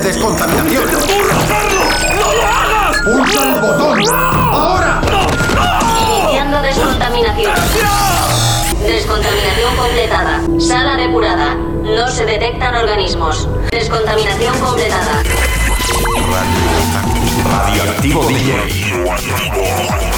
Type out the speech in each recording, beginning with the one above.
de descontaminación. ¡No lo hagas! ¡Pulsa el botón! ¡Ahora! Iniciando descontaminación. Descontaminación completada. Sala depurada. No se detectan organismos. Descontaminación completada. Radioactivo DJ.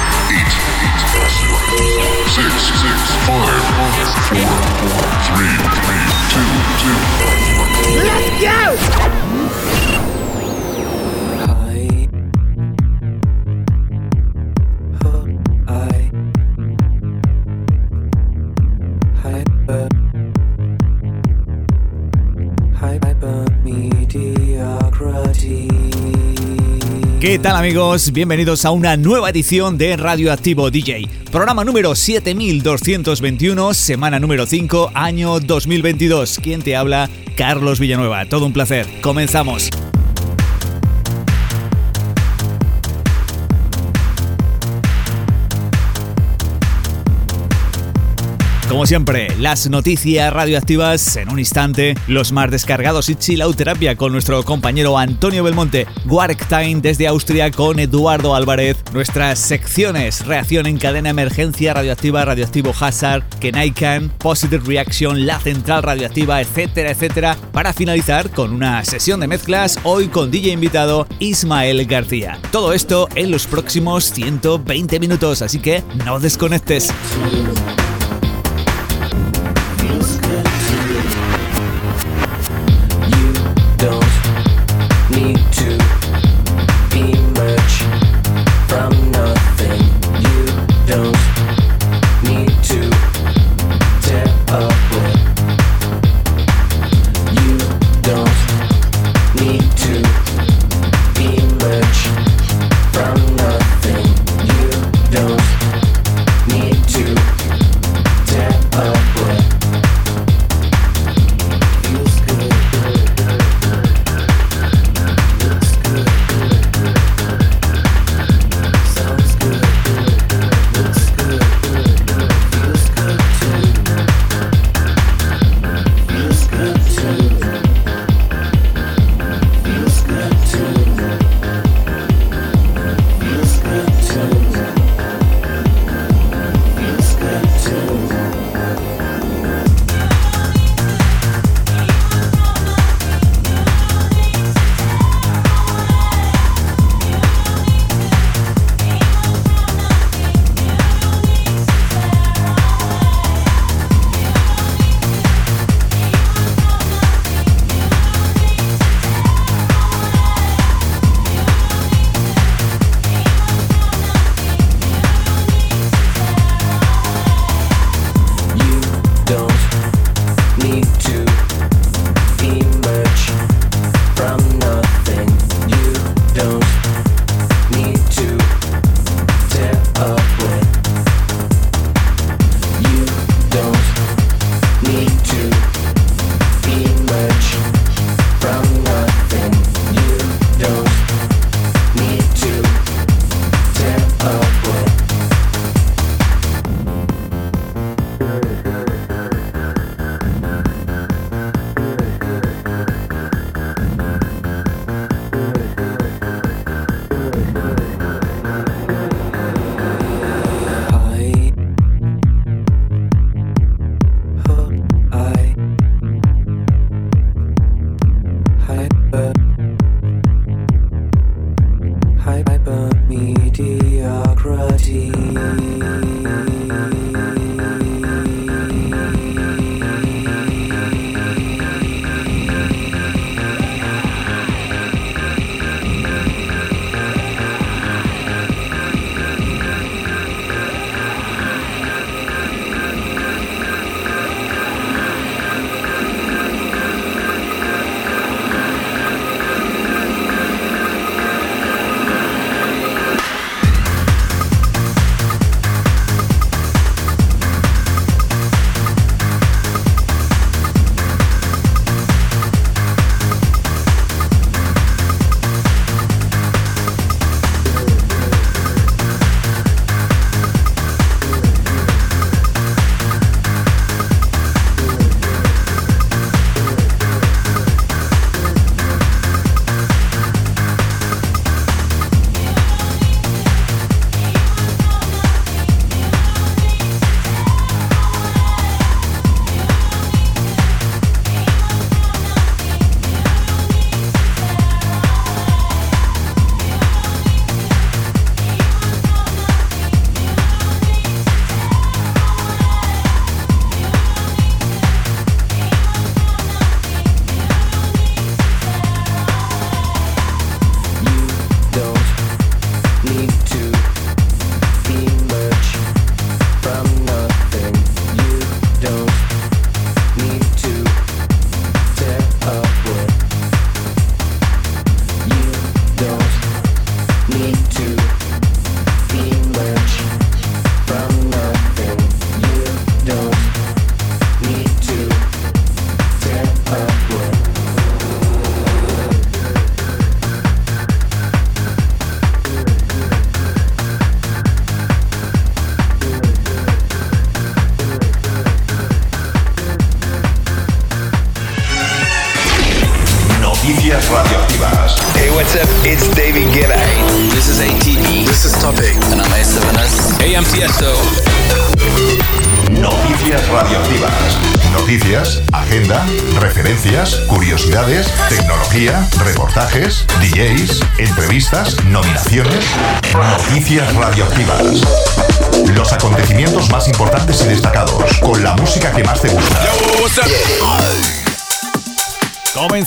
Let's go! ¿Qué tal amigos? Bienvenidos a una nueva edición de Radioactivo DJ. Programa número 7221, semana número 5, año 2022. ¿Quién te habla? Carlos Villanueva. Todo un placer. Comenzamos. Como siempre, las noticias radioactivas en un instante, los más descargados y chilauterapia con nuestro compañero Antonio Belmonte, Wark Time desde Austria con Eduardo Álvarez, nuestras secciones, reacción en cadena emergencia radioactiva, radioactivo Hazard, Kenaikan, Positive Reaction, la central radioactiva, etcétera, etcétera, para finalizar con una sesión de mezclas hoy con DJ invitado Ismael García. Todo esto en los próximos 120 minutos, así que no desconectes. Need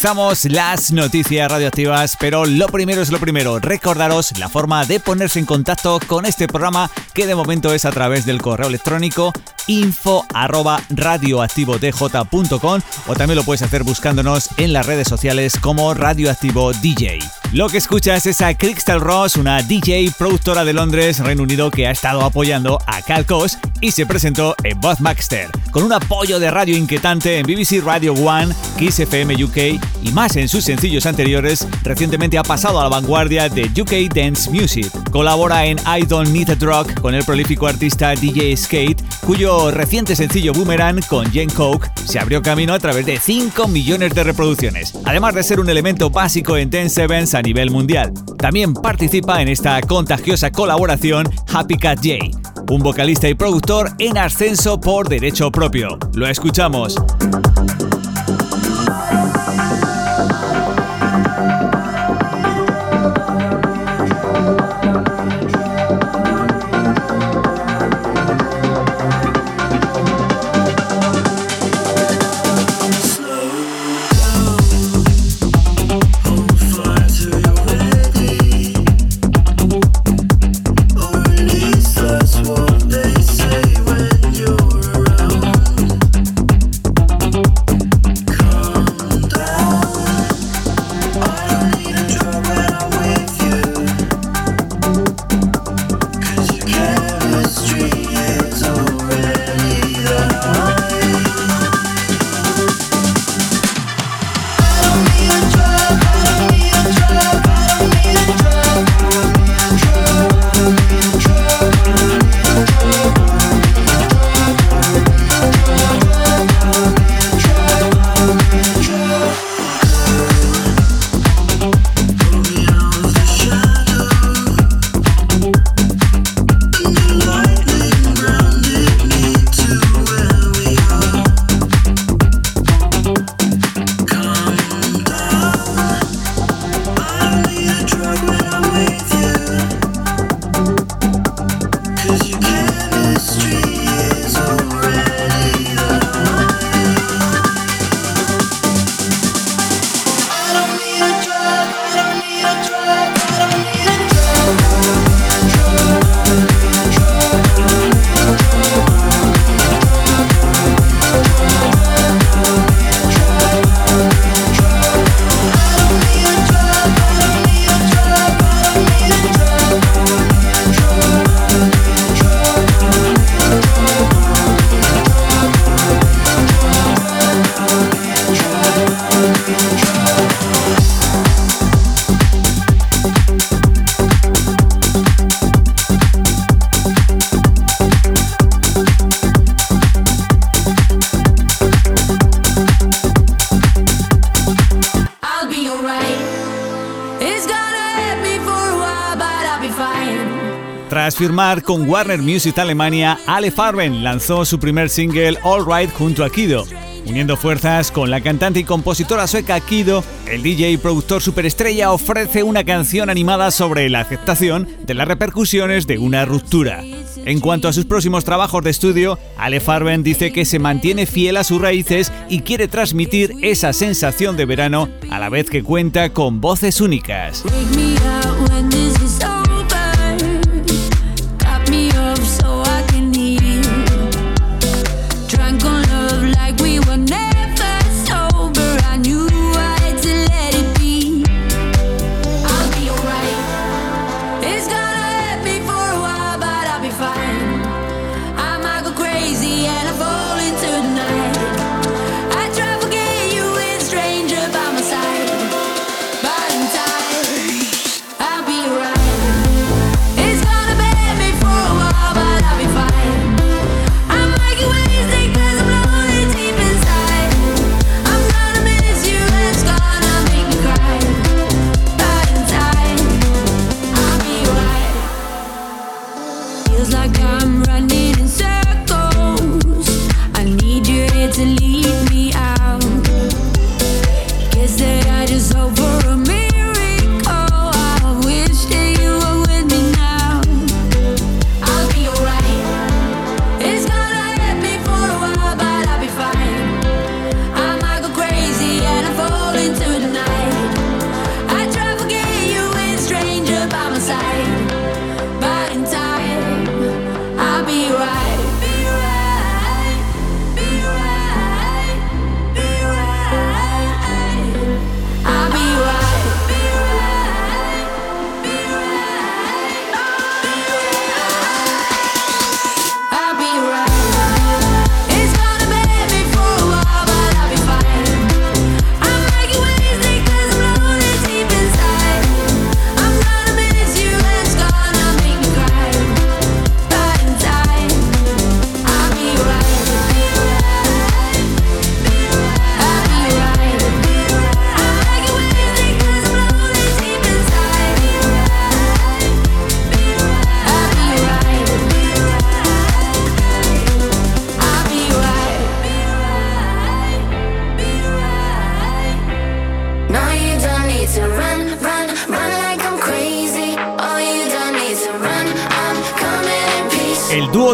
Comenzamos las noticias radioactivas, pero lo primero es lo primero. Recordaros la forma de ponerse en contacto con este programa, que de momento es a través del correo electrónico info o también lo puedes hacer buscándonos en las redes sociales como Radioactivo DJ. Lo que escuchas es a Crystal Ross, una DJ productora de Londres, Reino Unido, que ha estado apoyando a Calcos y se presentó en Bob Maxter, con un apoyo de radio inquietante en BBC Radio One, Kiss FM UK y más en sus sencillos anteriores, recientemente ha pasado a la vanguardia de UK Dance Music. Colabora en I Don't Need a Drug con el prolífico artista DJ Skate, cuyo reciente sencillo Boomerang con Jen Coke se abrió camino a través de 5 millones de reproducciones, además de ser un elemento básico en Dance Events a nivel mundial. También participa en esta contagiosa colaboración Happy Cat J, un vocalista y productor en ascenso por derecho propio. Lo escuchamos. Con Warner Music Alemania, Ale Farben lanzó su primer single All Right junto a Kido. Uniendo fuerzas con la cantante y compositora sueca Kido, el DJ y productor superestrella ofrece una canción animada sobre la aceptación de las repercusiones de una ruptura. En cuanto a sus próximos trabajos de estudio, Ale Farben dice que se mantiene fiel a sus raíces y quiere transmitir esa sensación de verano a la vez que cuenta con voces únicas.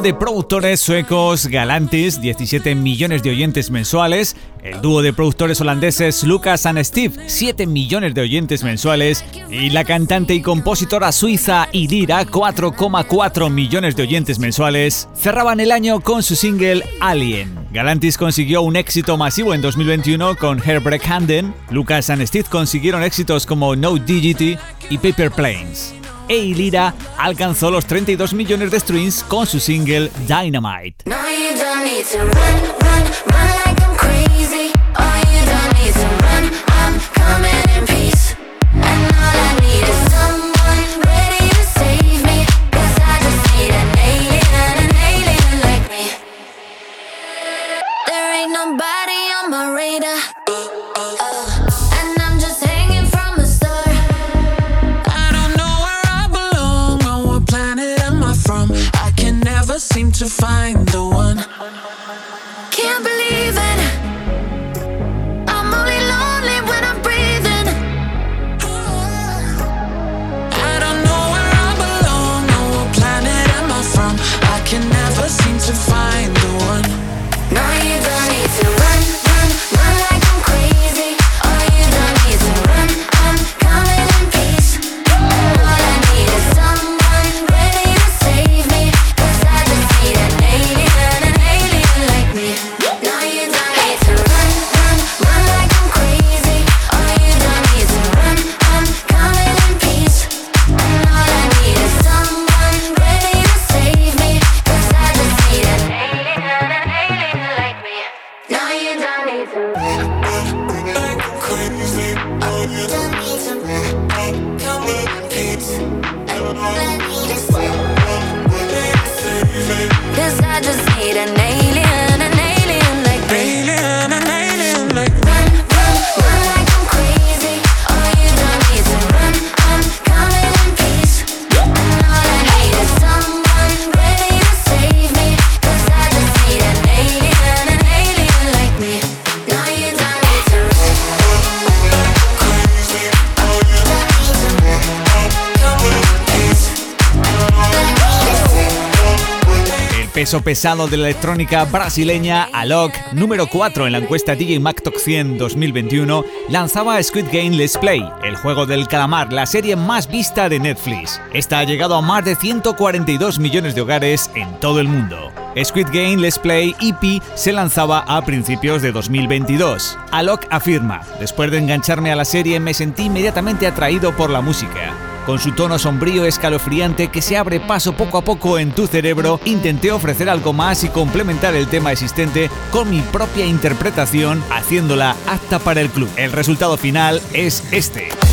De productores suecos Galantis, 17 millones de oyentes mensuales, el dúo de productores holandeses Lucas and Steve, 7 millones de oyentes mensuales, y la cantante y compositora suiza Idira, 4,4 millones de oyentes mensuales, cerraban el año con su single Alien. Galantis consiguió un éxito masivo en 2021 con Herbreak Handen, Lucas and Steve consiguieron éxitos como No Digity y Paper Planes e Ilira alcanzó los 32 millones de streams con su single Dynamite. Peso pesado de la electrónica brasileña Alok, número 4 en la encuesta DJ Top 100 2021, lanzaba Squid Game Let's Play, el juego del calamar, la serie más vista de Netflix. Esta ha llegado a más de 142 millones de hogares en todo el mundo. Squid Game Let's Play EP se lanzaba a principios de 2022. Alok afirma, después de engancharme a la serie me sentí inmediatamente atraído por la música. Con su tono sombrío escalofriante que se abre paso poco a poco en tu cerebro, intenté ofrecer algo más y complementar el tema existente con mi propia interpretación, haciéndola apta para el club. El resultado final es este.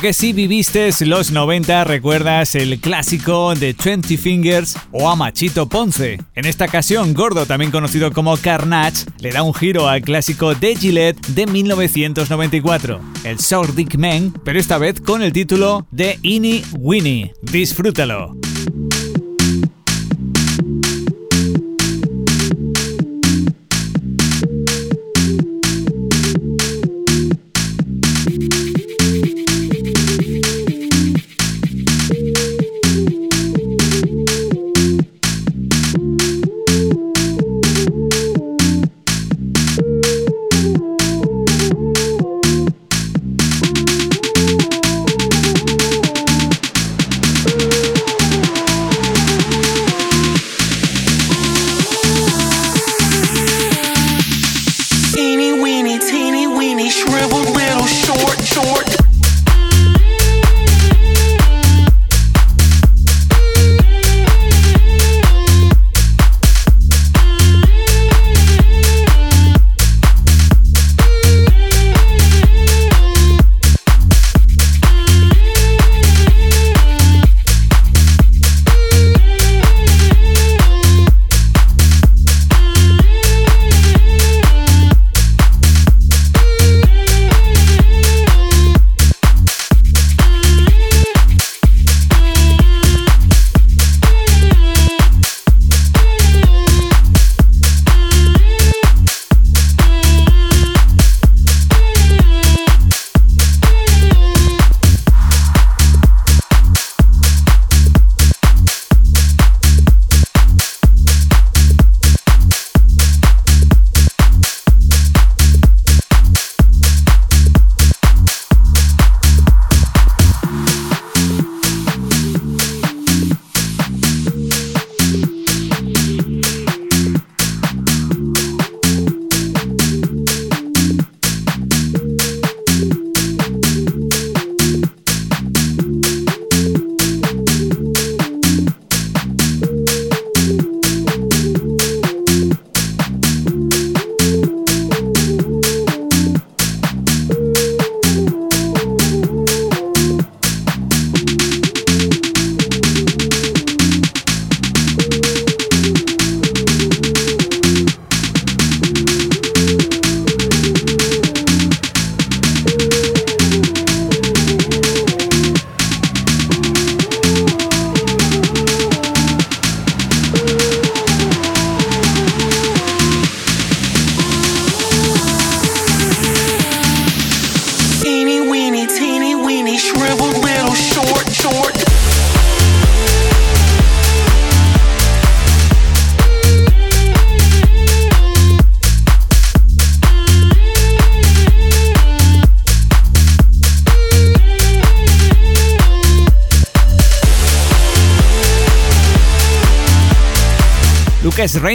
Que si viviste los 90 recuerdas el clásico de Twenty Fingers o a Machito Ponce. En esta ocasión, Gordo, también conocido como Carnage, le da un giro al clásico de Gillette de 1994, el Short Dick pero esta vez con el título de Innie Winnie. Disfrútalo.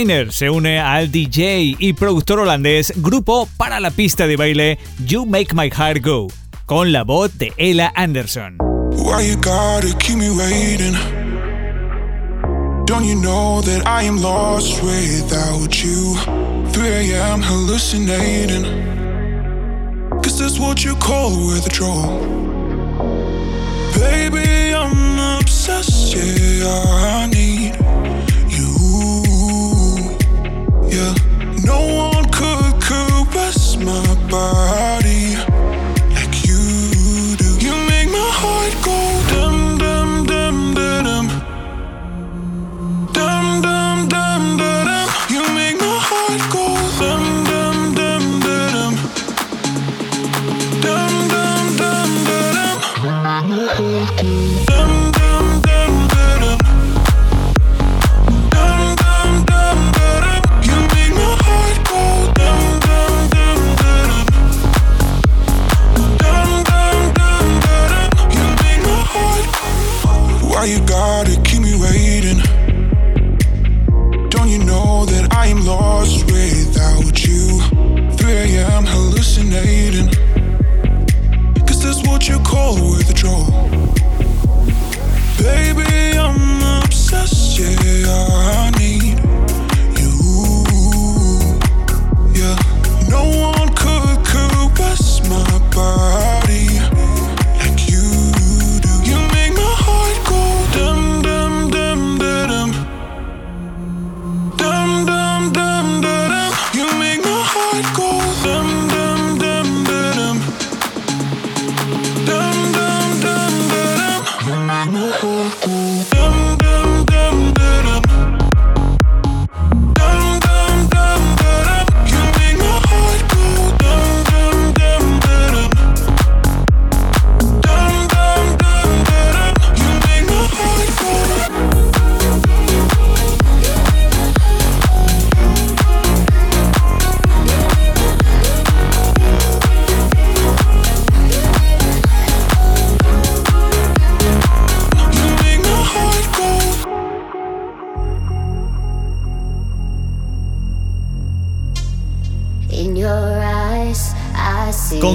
Reiner se une al DJ y productor holandés grupo para la pista de baile You Make My Heart Go, con la voz de Ella Anderson. Why you gotta keep me waiting? Don't you know that I am lost without you? 3 a.m. hallucinating. Cause that's what you call withdrawal. Baby, I'm obsessed, yeah, I No one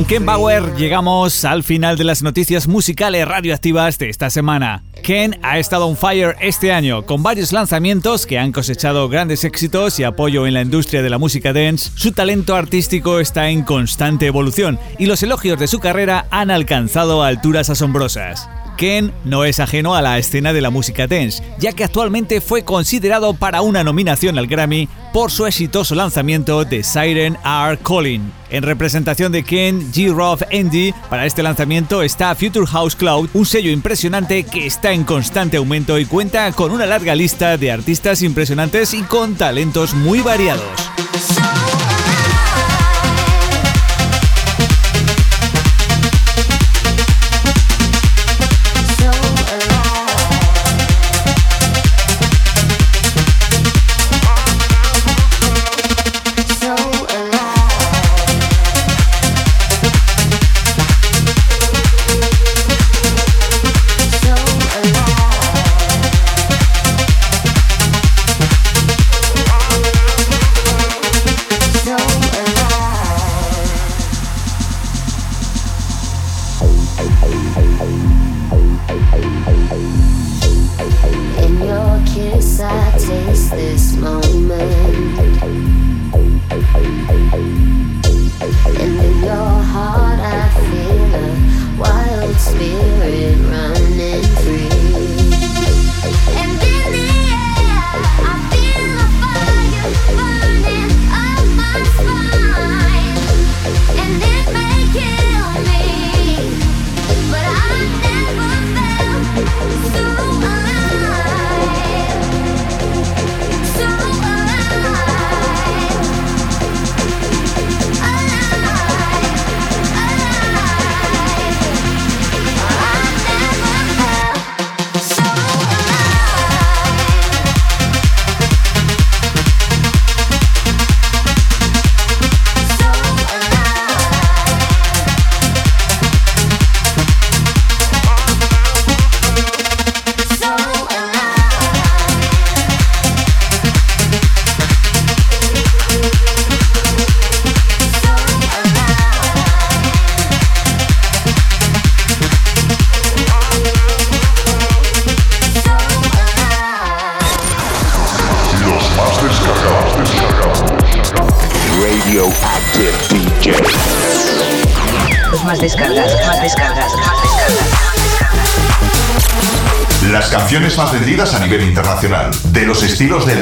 Ken Bauer llegamos al final de las noticias musicales radioactivas de esta semana. Ken ha estado on fire este año, con varios lanzamientos que han cosechado grandes éxitos y apoyo en la industria de la música dance. Su talento artístico está en constante evolución y los elogios de su carrera han alcanzado alturas asombrosas. Ken no es ajeno a la escena de la música dance, ya que actualmente fue considerado para una nominación al Grammy por su exitoso lanzamiento de Siren R. Calling. En representación de Ken G. Roth Andy, para este lanzamiento está Future House Cloud, un sello impresionante que está en constante aumento y cuenta con una larga lista de artistas impresionantes y con talentos muy variados.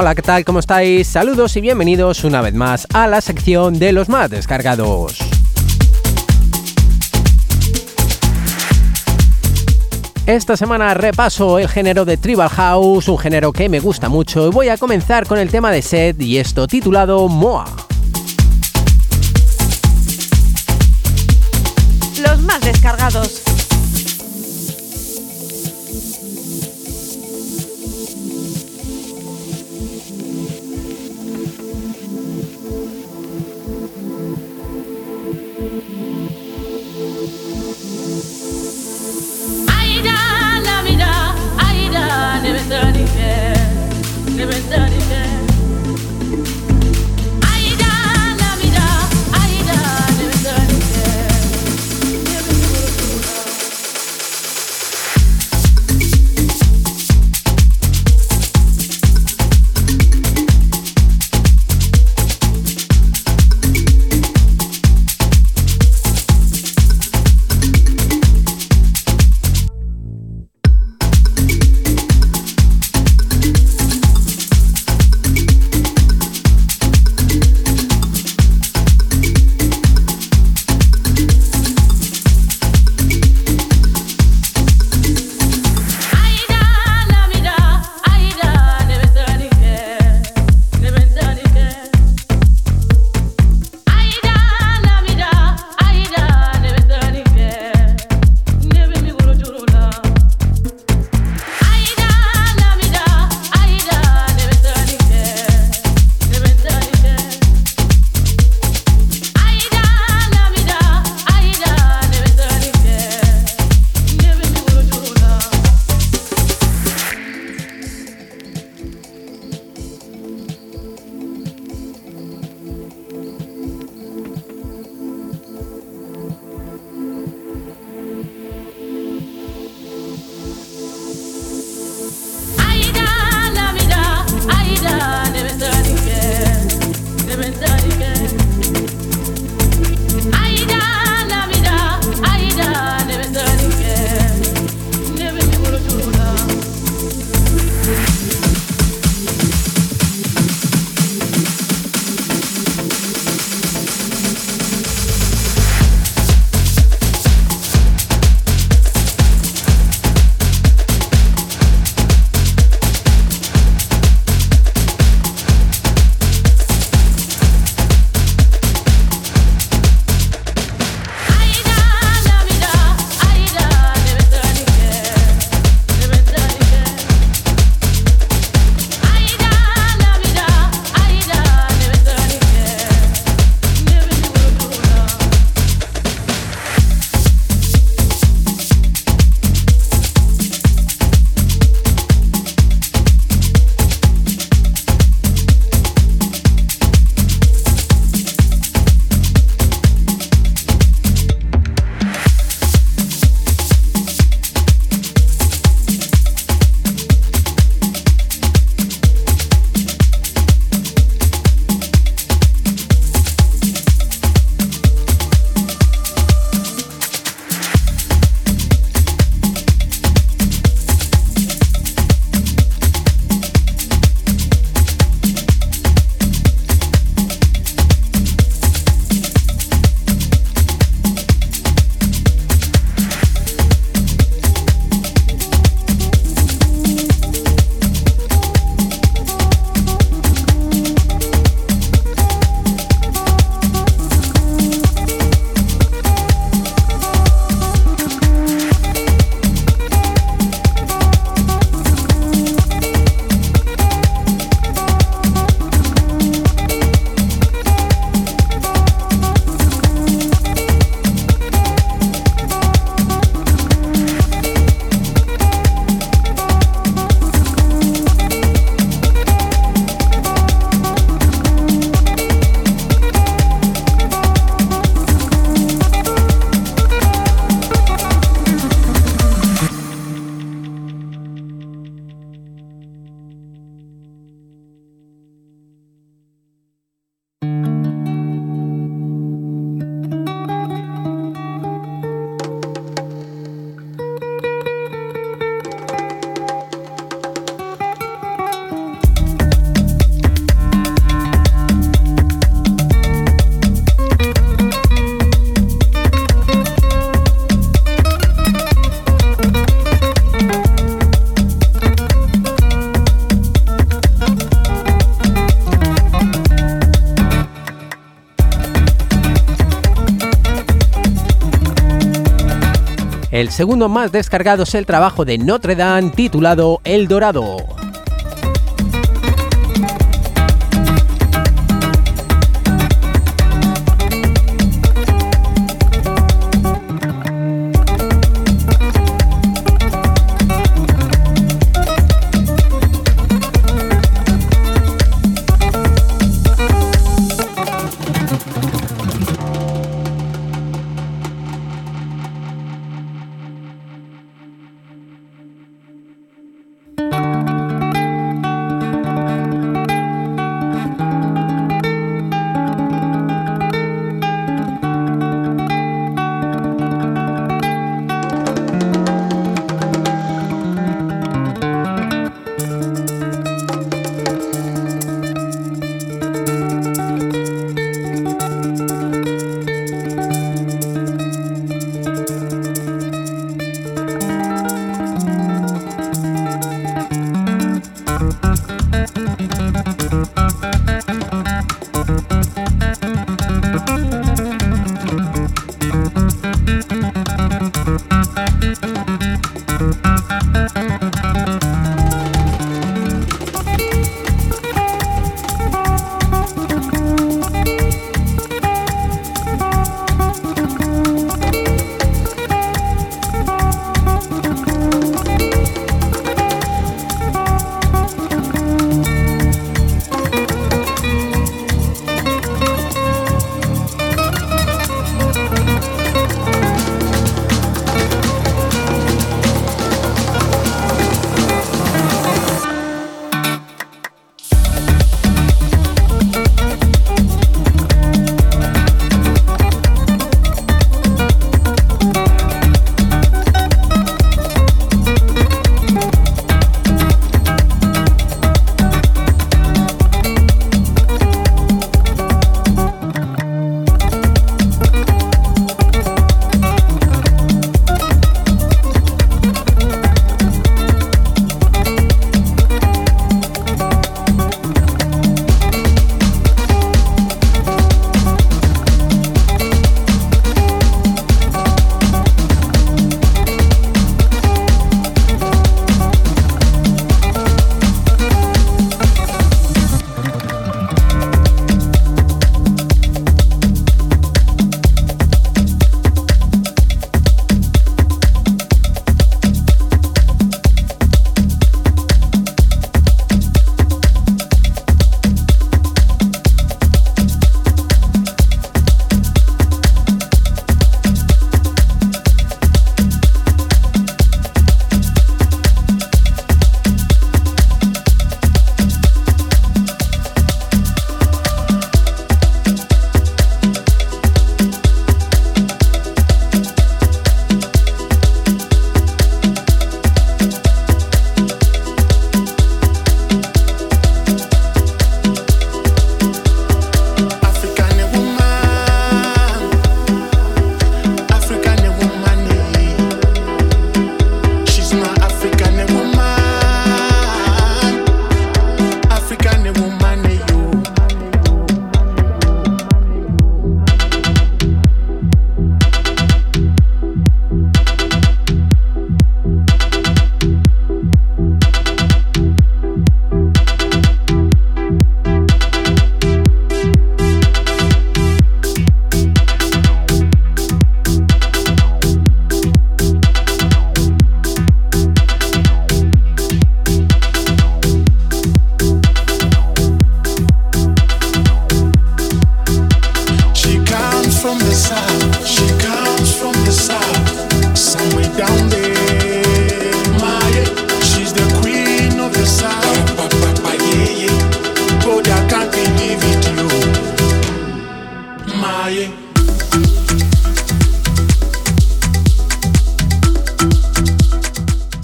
Hola, ¿qué tal? ¿Cómo estáis? Saludos y bienvenidos una vez más a la sección de los más descargados. Esta semana repaso el género de Tribal House, un género que me gusta mucho, y voy a comenzar con el tema de Seth y esto titulado Moa. Los más descargados. Segundo más descargado es el trabajo de Notre Dame titulado El Dorado.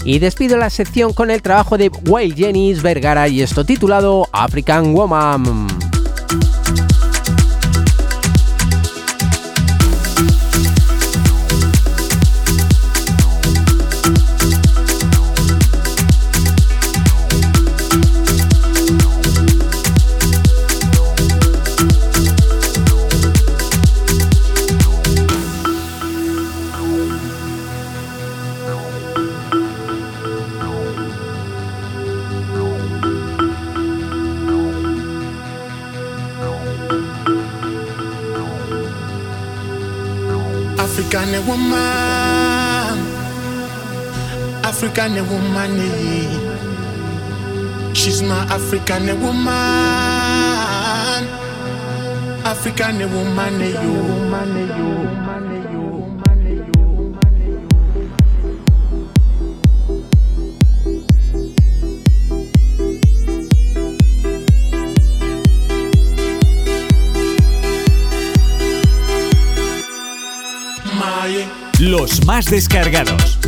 Y despido la sección con el trabajo de Wayle Jennings Vergara y esto titulado African Woman. Woman, African woman. Eh. She's my African woman, African woman. Eh, Los más descargados.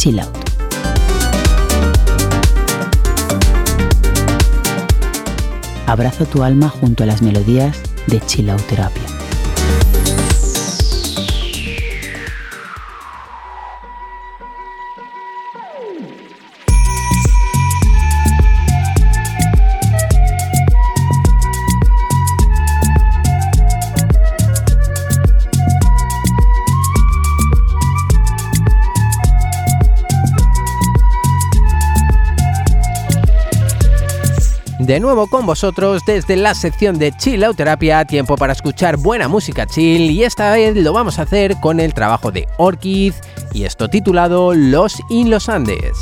Chill out. Abraza tu alma junto a las melodías de Chilauterapia. De nuevo con vosotros desde la sección de Chilauterapia, tiempo para escuchar buena música chill y esta vez lo vamos a hacer con el trabajo de Orchid y esto titulado Los in los Andes.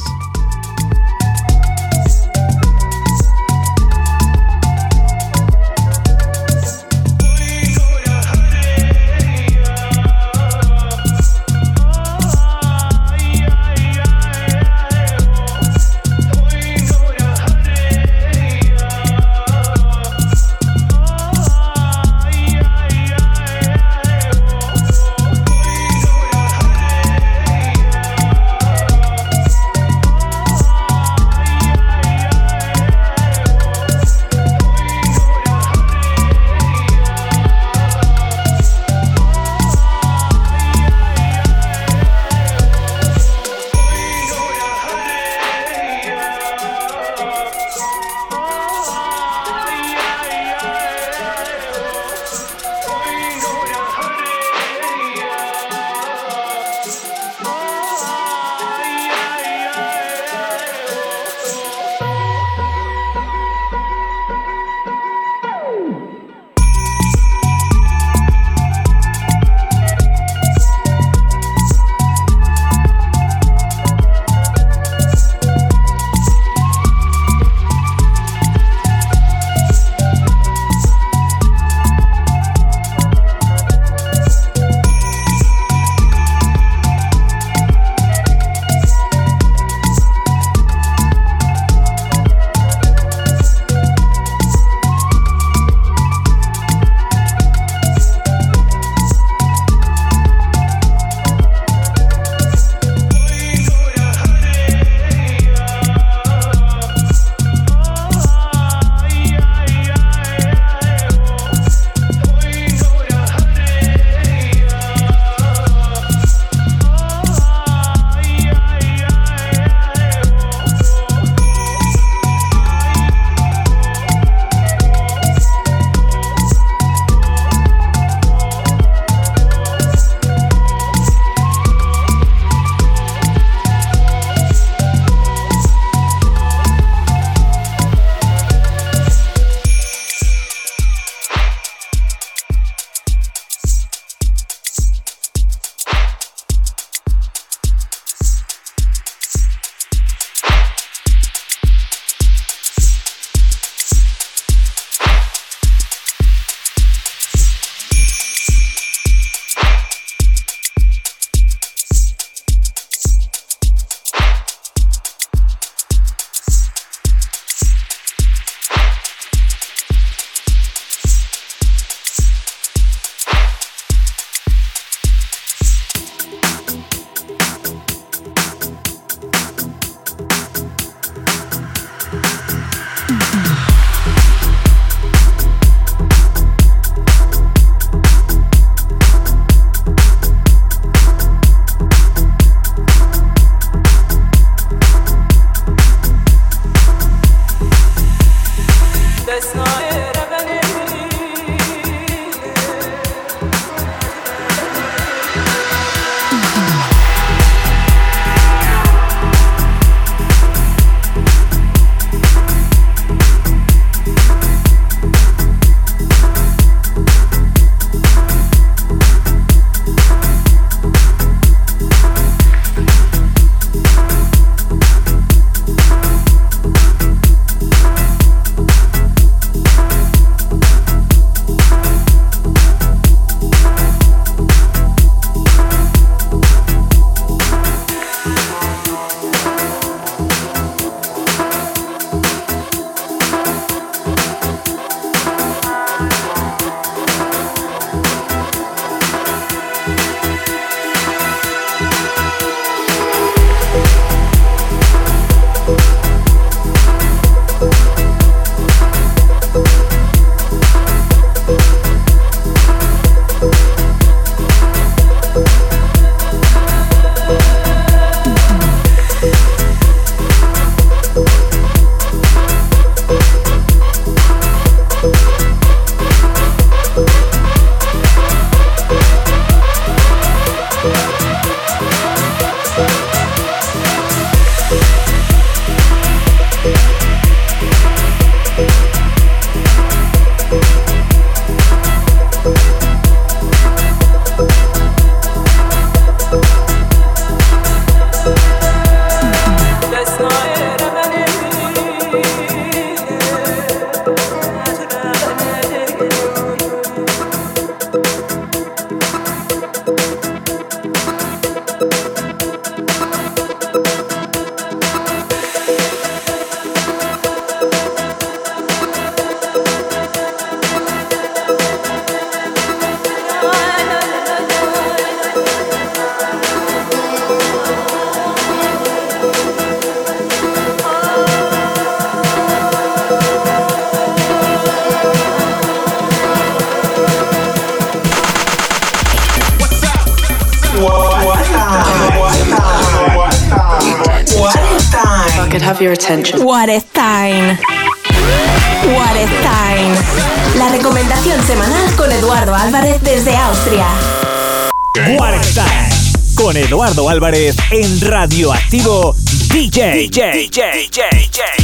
Álvarez en Radioactivo DJ. DJ, DJ, DJ.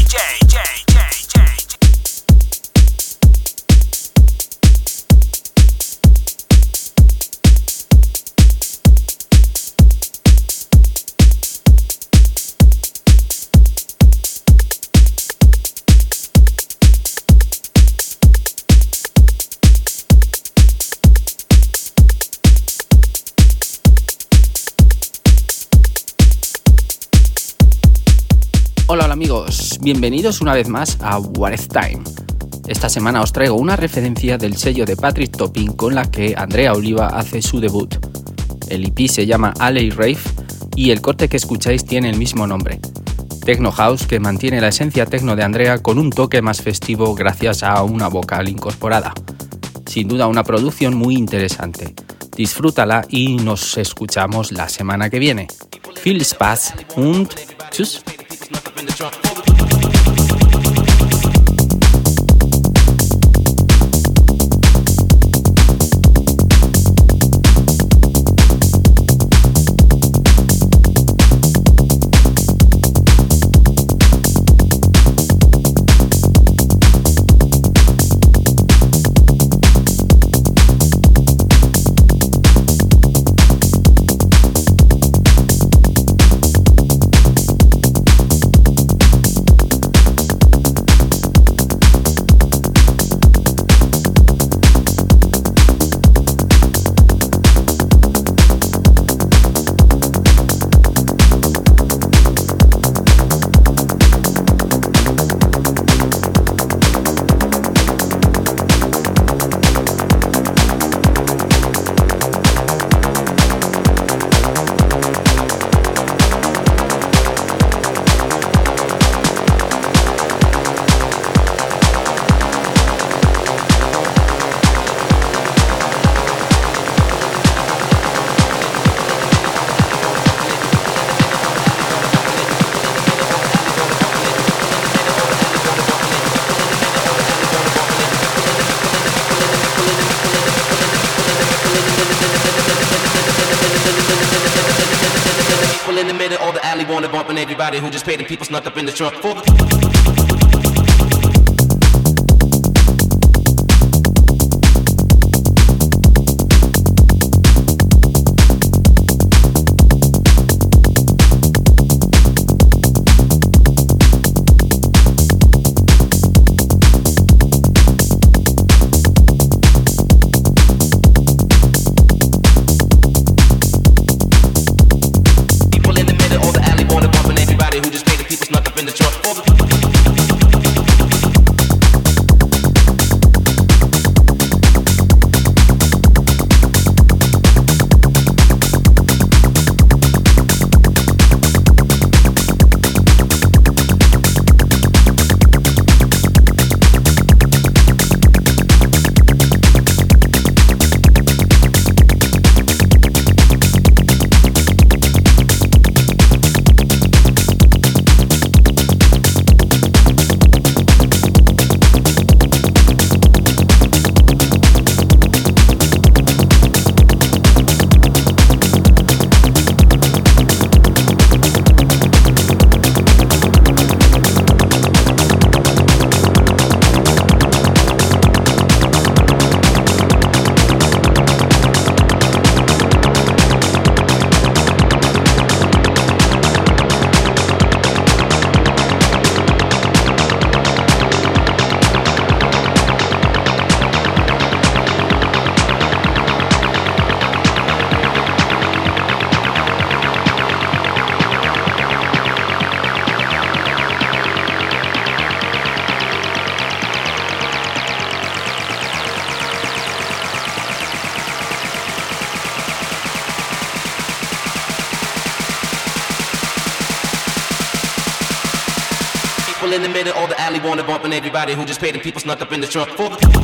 Bienvenidos una vez más a What is Time. Esta semana os traigo una referencia del sello de Patrick Topping con la que Andrea Oliva hace su debut. El EP se llama Alley Rave y el corte que escucháis tiene el mismo nombre. Techno House que mantiene la esencia techno de Andrea con un toque más festivo gracias a una vocal incorporada. Sin duda una producción muy interesante. Disfrútala y nos escuchamos la semana que viene. Viel Spaß und tschüss. Just paid the people snuck up in the trunk. For who just paid the people snuck up in the trunk. For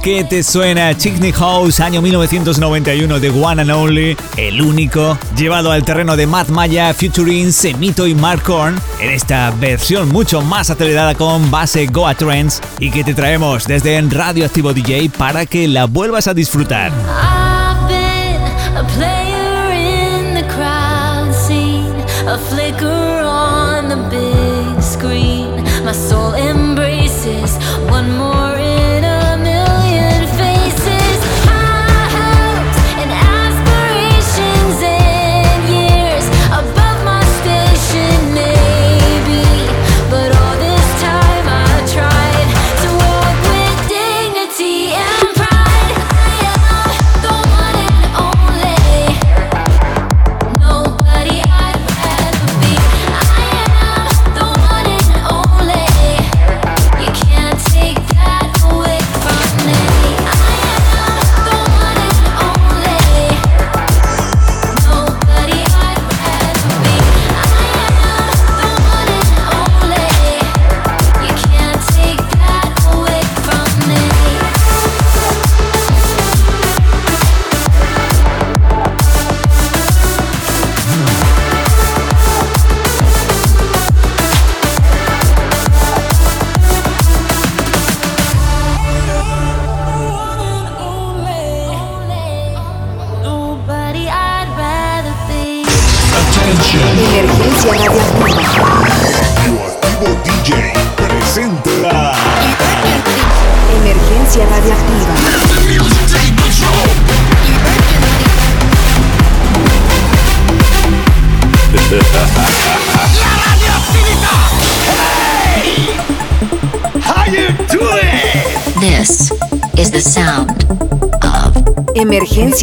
que te suena Chickney House, año 1991 de One and Only, el único, llevado al terreno de Matt Maya, featuring Semito y Mark Korn, en esta versión mucho más acelerada con base Goa Trends y que te traemos desde en Radio Activo DJ para que la vuelvas a disfrutar.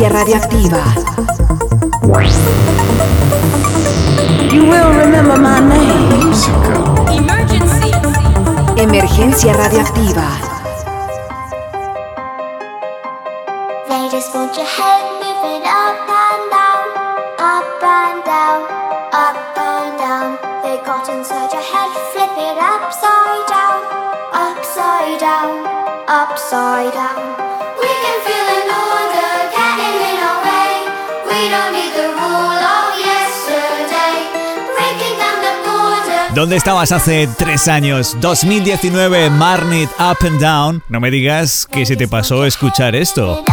radioactiva. ¿Dónde estabas hace tres años? 2019, Marnit Up and Down. No me digas que se te pasó escuchar esto.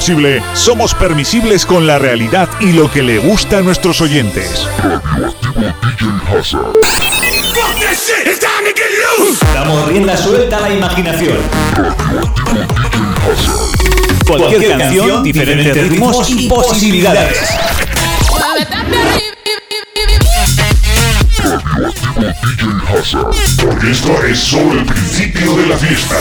Posible, somos permisibles con la realidad y lo que le gusta a nuestros oyentes. Damos rienda suelta a la imaginación. Cualquier canción, diferentes ritmos y posibilidades. Porque esto es solo el principio de la fiesta.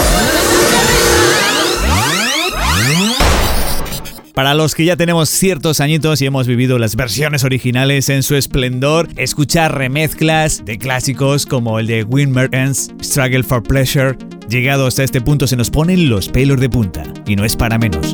Para los que ya tenemos ciertos añitos y hemos vivido las versiones originales en su esplendor, escuchar remezclas de clásicos como el de Win Mertens, Struggle for Pleasure, llegado hasta este punto se nos ponen los pelos de punta, y no es para menos.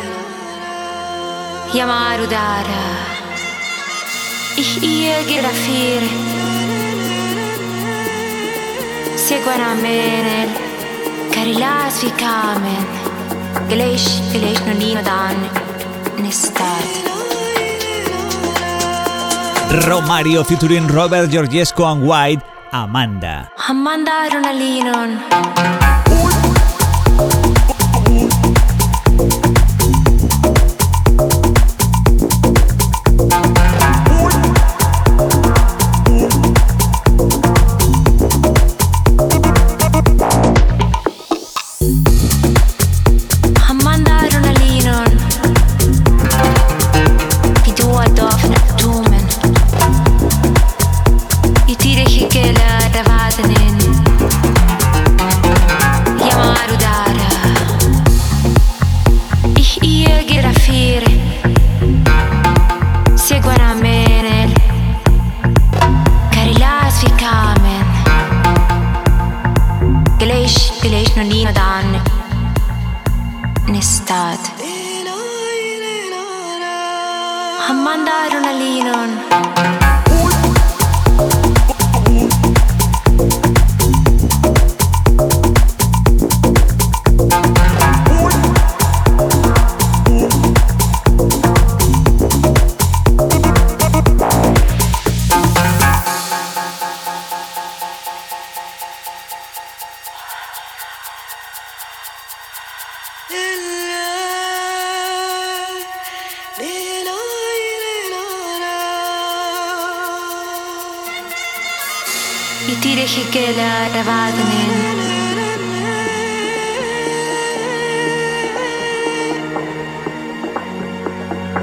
Yamaru dara. Ich ihr grafir Seguana menel Carilas vi kamen. Gleish, gleish no lino dan Nistad Romario featuring Robert Georgesco and White, Amanda. Amanda Ronalinon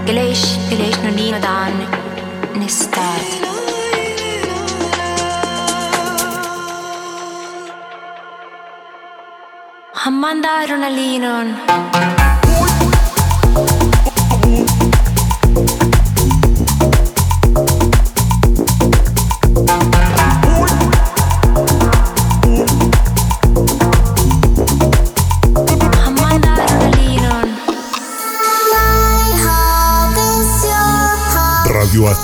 قليش قليش نريد أن نستعد Amanda Ronalino.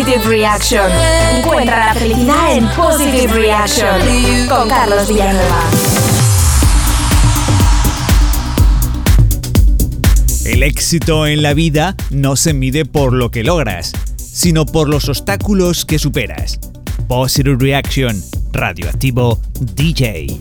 Positive Reaction. Encuentra la felicidad en Positive Reaction con Carlos Villanueva. El éxito en la vida no se mide por lo que logras, sino por los obstáculos que superas. Positive Reaction, Radioactivo DJ.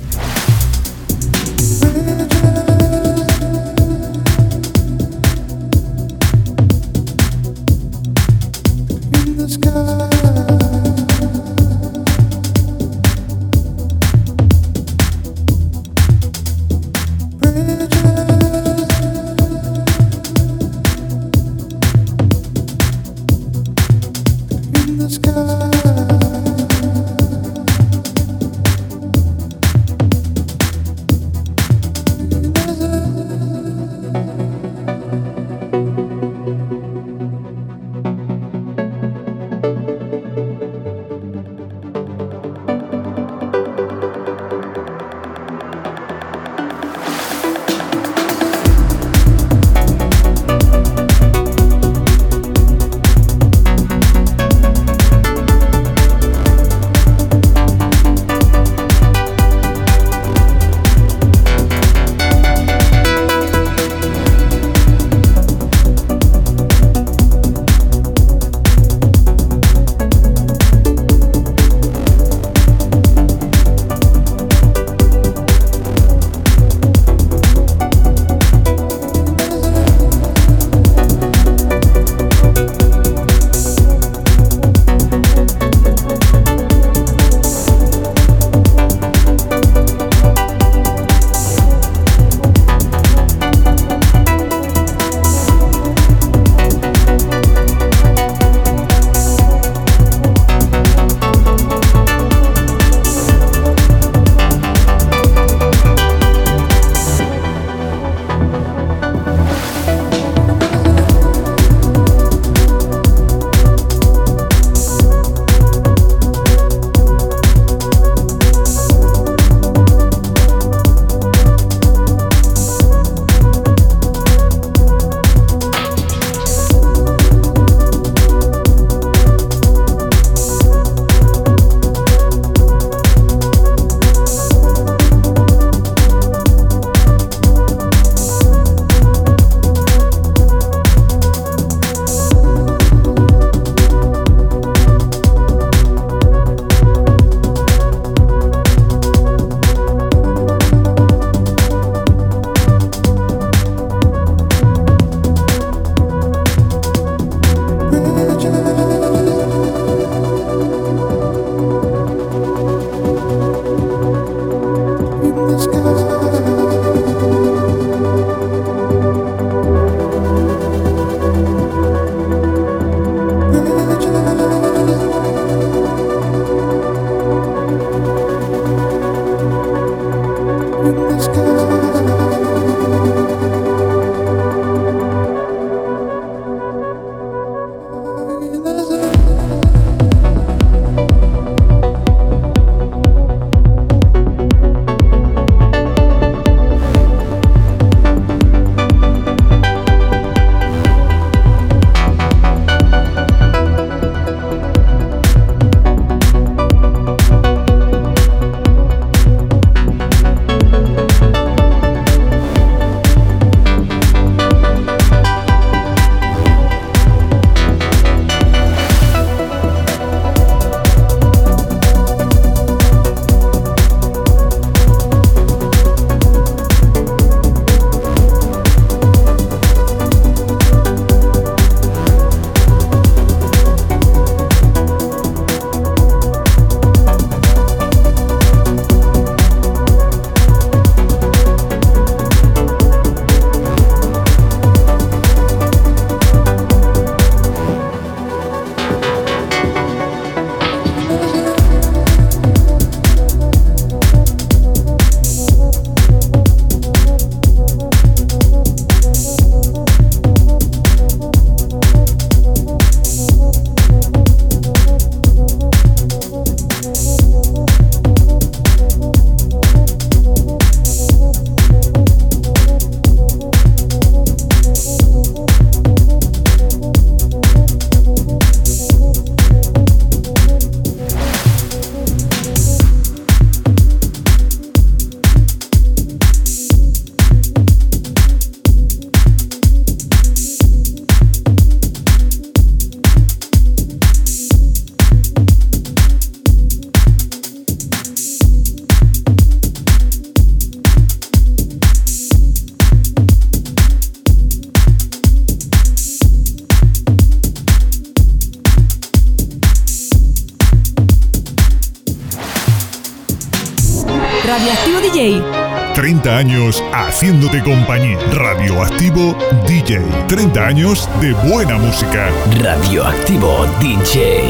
Haciéndote compañía. Radioactivo DJ. 30 años de buena música. Radioactivo DJ.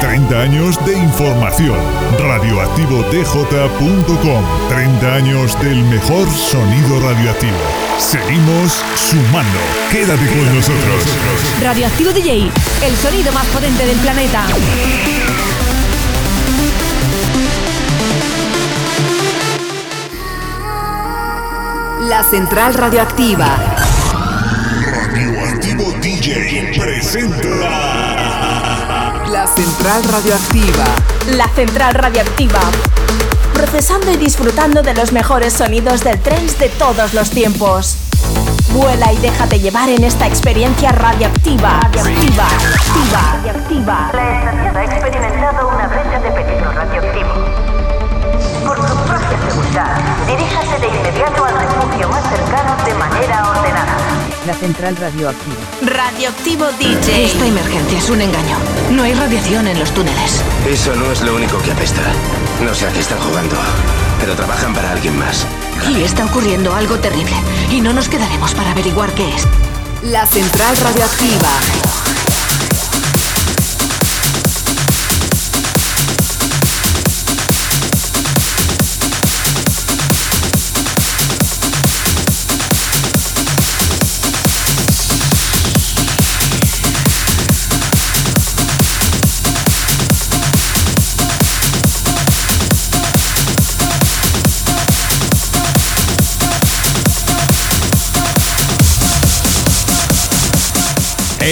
30 años de información. Radioactivodj.com. 30 años del mejor sonido radioactivo. Seguimos sumando. Quédate con nosotros. Radioactivo DJ, el sonido más potente del planeta. La Central Radioactiva. Radioactivo DJ presenta. La Central Radioactiva. La Central Radioactiva. Procesando y disfrutando de los mejores sonidos del trance de todos los tiempos. Vuela y déjate llevar en esta experiencia radioactiva. Radioactiva. Radioactiva. Radioactiva. La estación ha experimentado una brecha de peligro radioactivo. Por su propia seguridad, diríjase de inmediato al La central radioactiva. Radioactivo DJ. Esta emergencia es un engaño. No hay radiación en los túneles. Eso no es lo único que apesta. No sé a qué están jugando, pero trabajan para alguien más. Y está ocurriendo algo terrible. Y no nos quedaremos para averiguar qué es. La Central Radioactiva.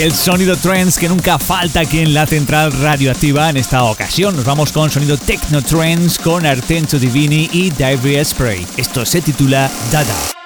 El sonido trance que nunca falta aquí en la central radioactiva. En esta ocasión nos vamos con sonido techno trance con Artento Divini y Diary Spray. Esto se titula Dada.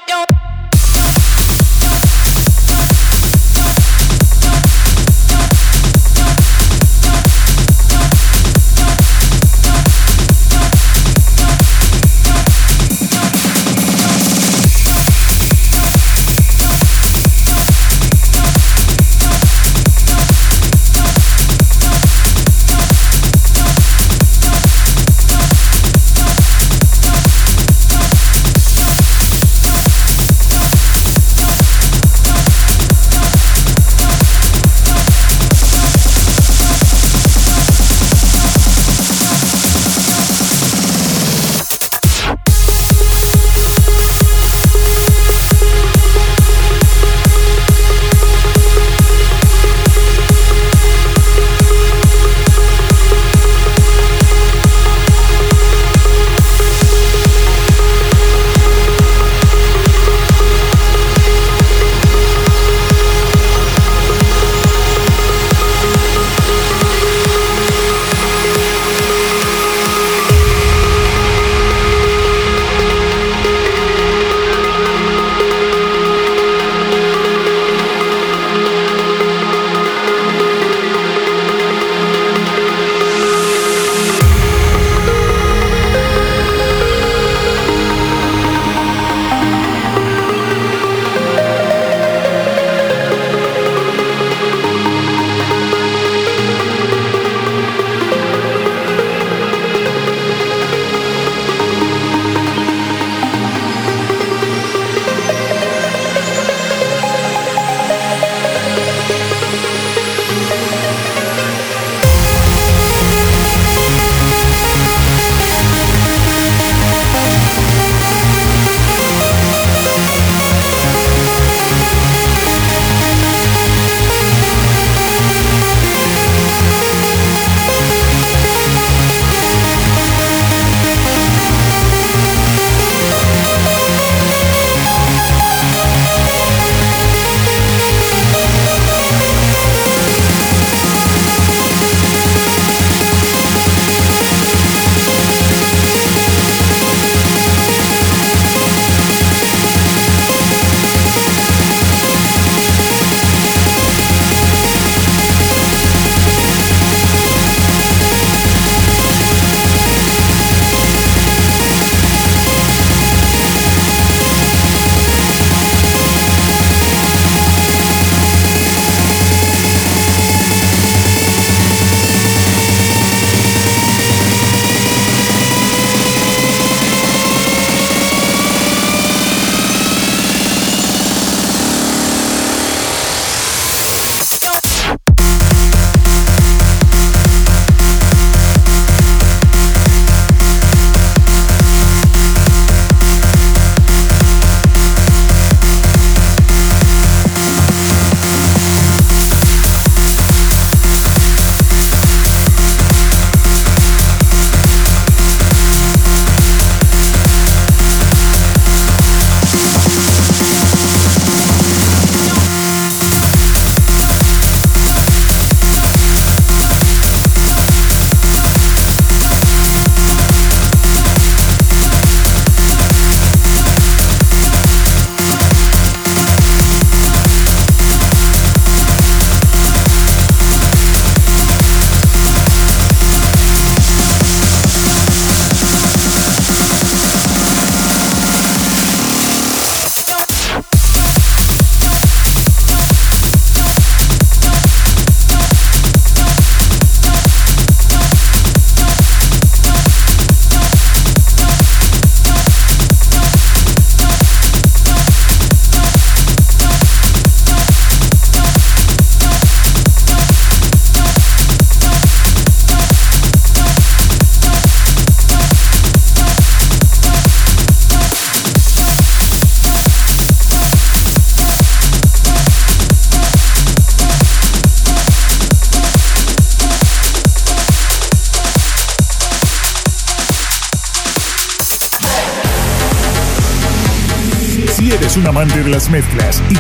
Amante de las mezclas y,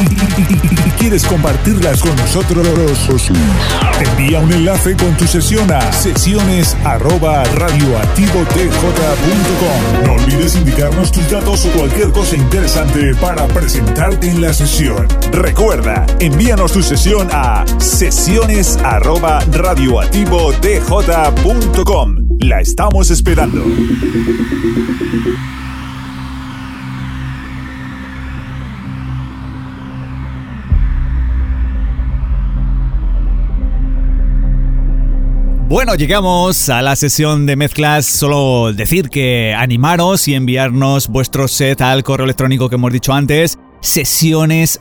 quieres compartirlas con nosotros, envía un enlace con tu sesión a sesiones radioactivotj.com. No olvides indicarnos tus datos o cualquier cosa interesante para presentarte en la sesión. Recuerda, envíanos tu sesión a sesiones arroba radioactivotj.com. La estamos esperando. Bueno, llegamos a la sesión de mezclas. Solo decir que animaros y enviarnos vuestro set al correo electrónico que hemos dicho antes, sesiones.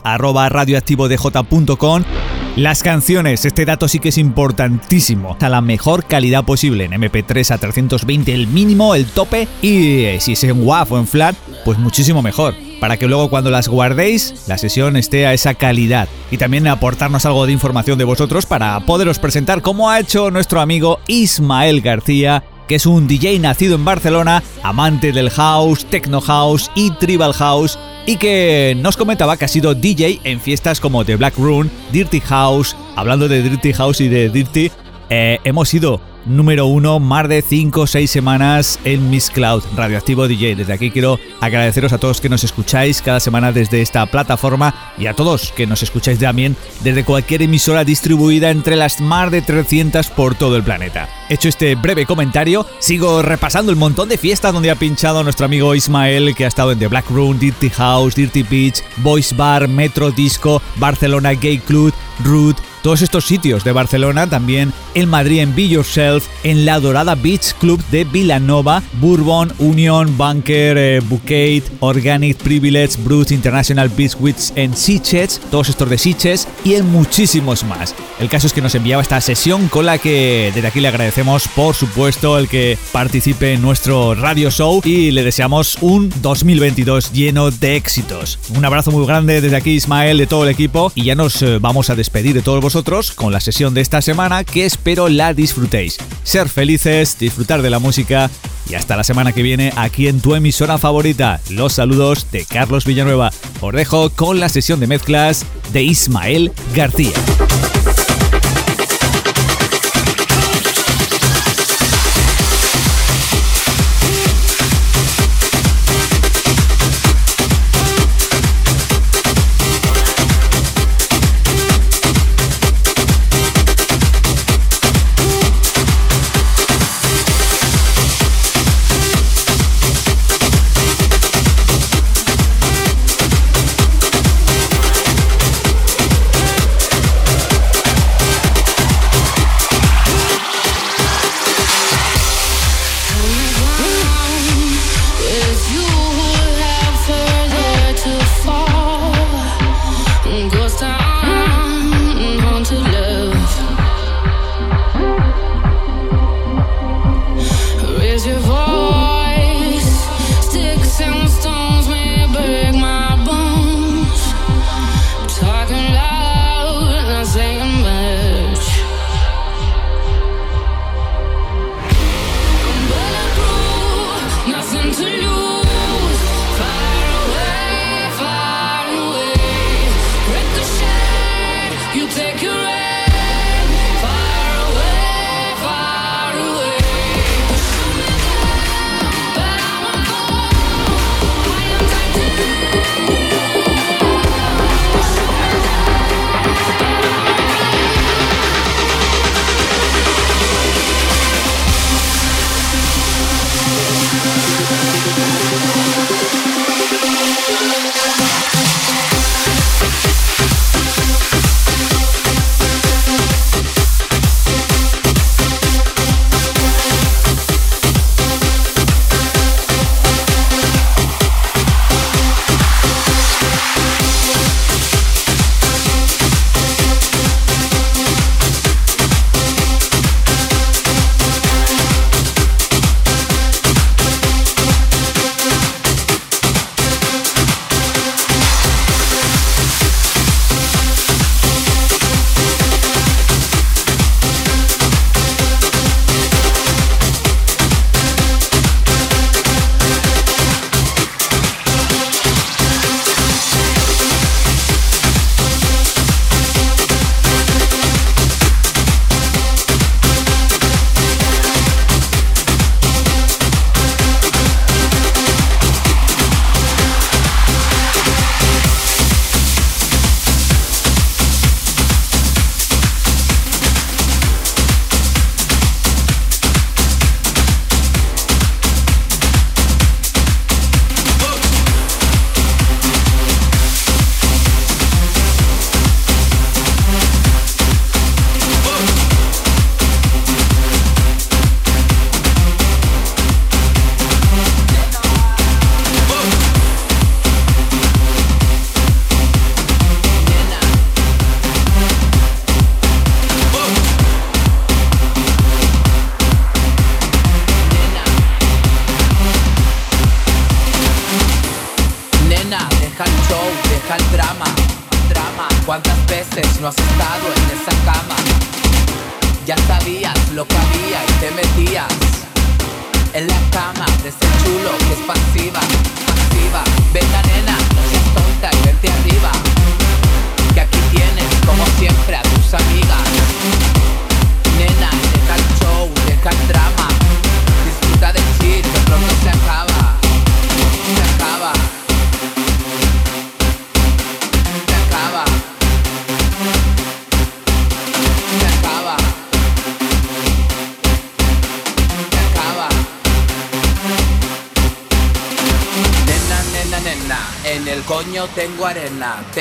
Las canciones, este dato sí que es importantísimo. A la mejor calidad posible en MP3 a 320, el mínimo, el tope. Y si es en WAV o en FLAT, pues muchísimo mejor. Para que luego cuando las guardéis, la sesión esté a esa calidad. Y también aportarnos algo de información de vosotros para poderos presentar, como ha hecho nuestro amigo Ismael García, que es un DJ nacido en Barcelona, amante del house, techno house y tribal house, y que nos comentaba que ha sido DJ en fiestas como The Black Room, Dirty House. Hablando de Dirty House y de Dirty, eh, hemos sido número uno más de 5 o 6 semanas en Miss Cloud, Radioactivo DJ. Desde aquí quiero agradeceros a todos que nos escucháis cada semana desde esta plataforma y a todos que nos escucháis también desde cualquier emisora distribuida entre las más de 300 por todo el planeta. Hecho este breve comentario, sigo repasando el montón de fiestas donde ha pinchado nuestro amigo Ismael, que ha estado en The Black Room, Dirty House, Dirty Beach, Voice Bar, Metro Disco, Barcelona Gay Club, Root, todos estos sitios de Barcelona, también en Madrid en Be Yourself, en la Dorada Beach Club de Villanova, Bourbon, Union, Bunker, eh, Organic Privilege, Brut International Beach Wits en Sitges, todos estos de Sitges y en muchísimos más. El caso es que nos enviaba esta sesión con la que desde aquí le agradecemos, por supuesto, el que participe en nuestro radio show y le deseamos un 2022 lleno de éxitos. Un abrazo muy grande desde aquí, Ismael, de todo el equipo y ya nos eh, vamos a despedir de todos con la sesión de esta semana que espero la disfrutéis. Ser felices, disfrutar de la música y hasta la semana que viene aquí en tu emisora favorita. Los saludos de Carlos Villanueva. Os dejo con la sesión de mezclas de Ismael García.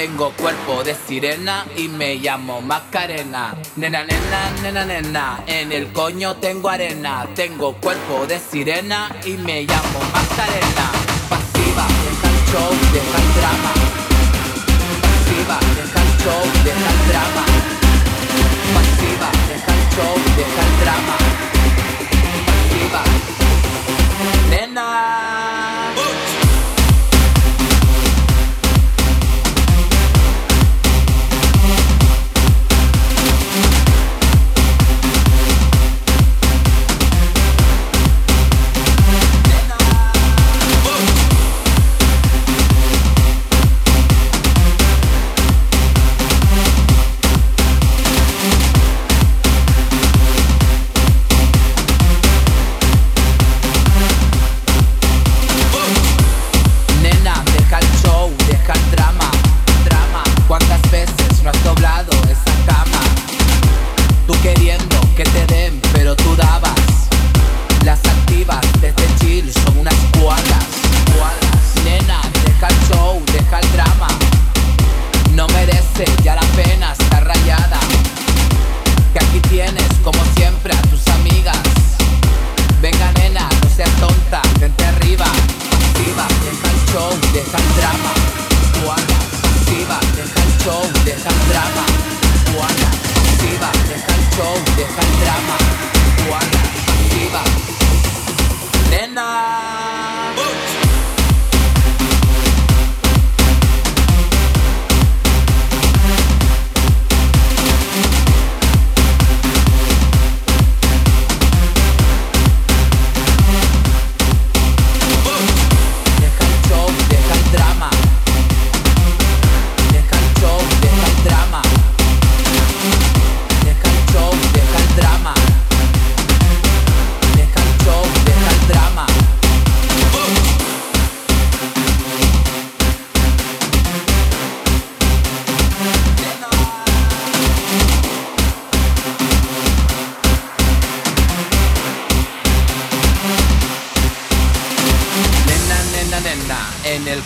Tengo cuerpo de sirena y me llamo Macarena. Nena, nena, nena, nena, en el coño tengo arena. Tengo cuerpo de sirena y me llamo Macarena. Pasiva, deja el show, deja el drama. Pasiva, deja el show, deja el drama. Pasiva, deja el show, deja el drama.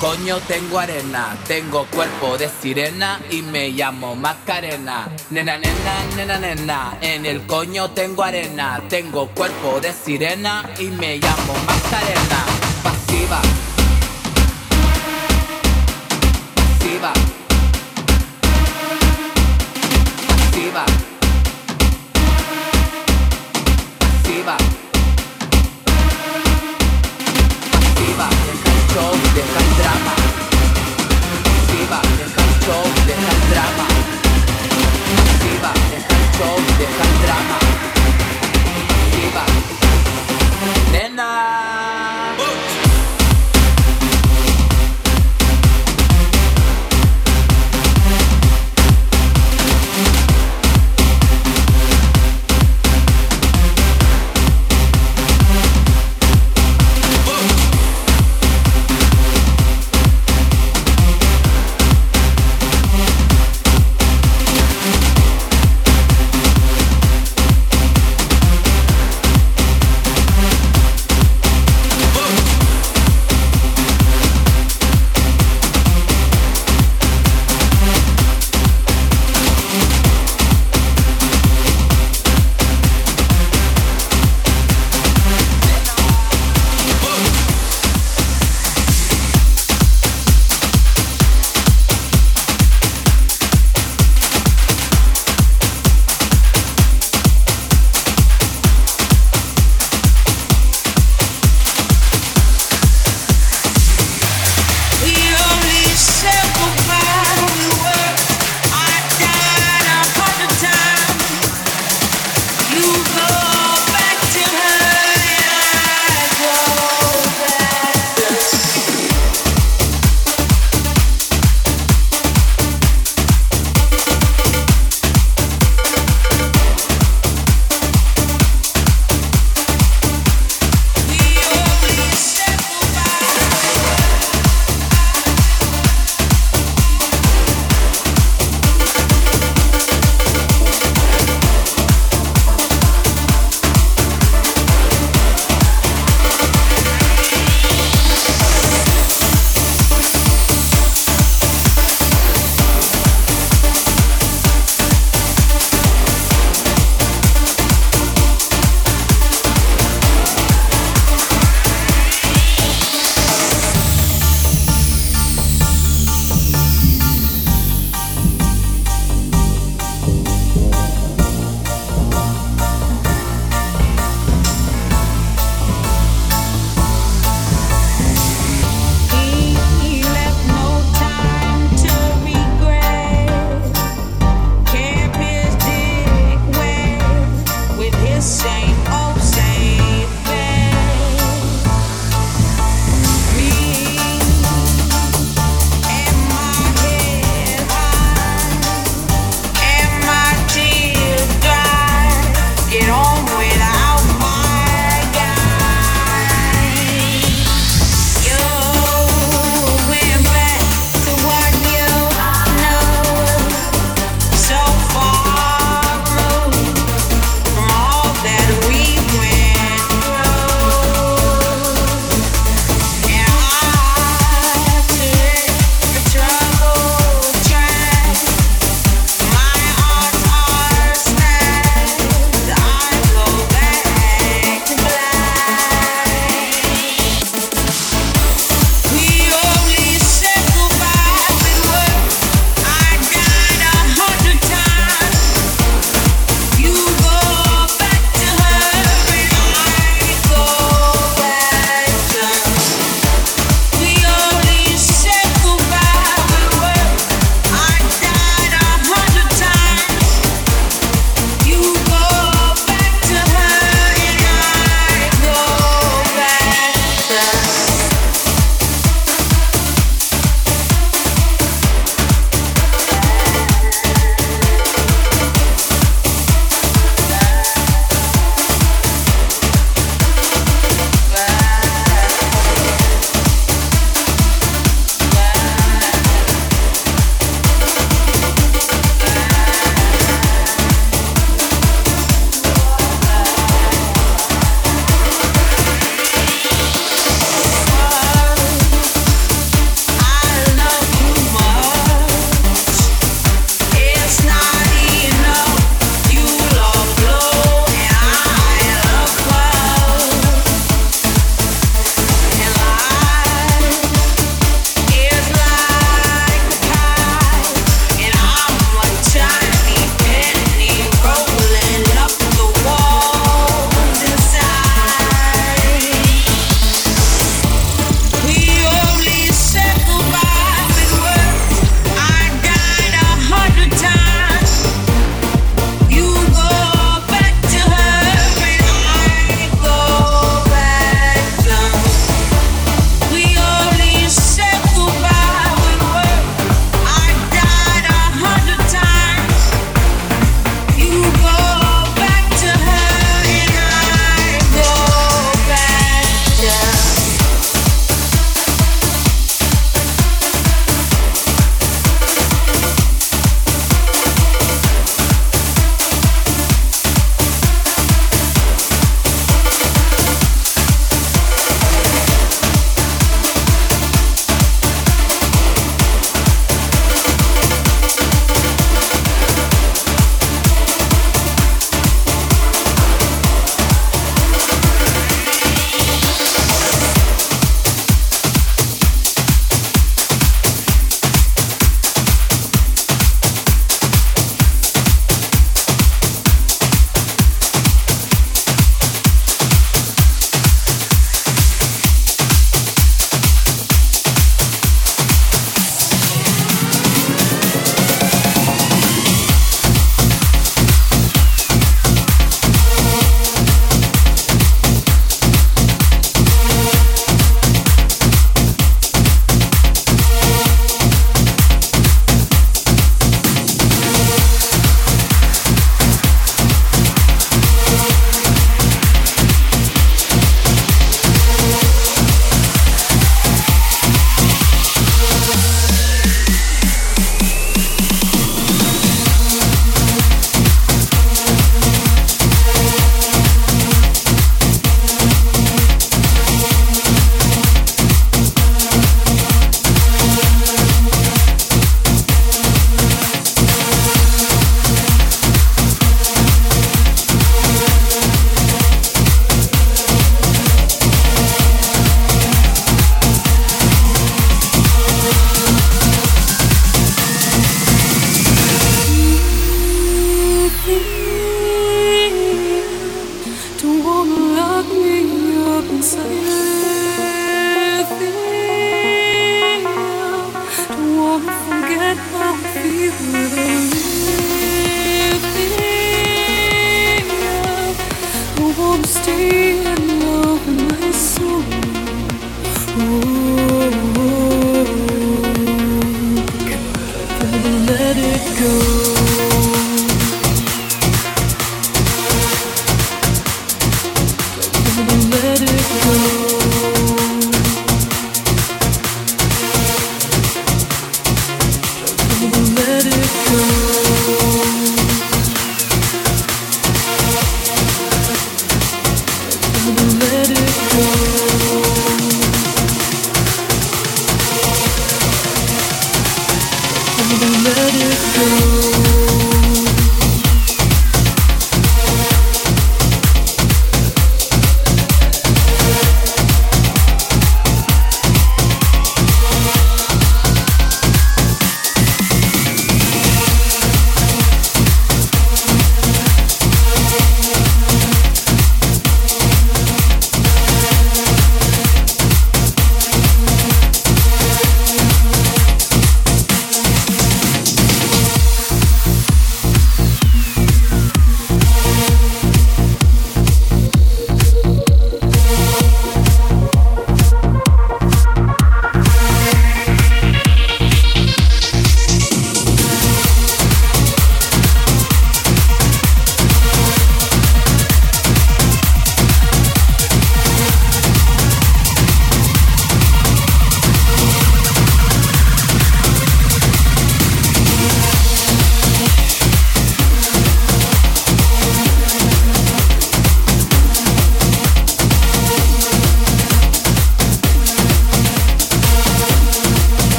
Coño, tengo arena, tengo cuerpo de sirena y me llamo Macarena. Nena, nena, nena, nena, en el coño tengo arena, tengo cuerpo de sirena y me llamo Macarena. Pasiva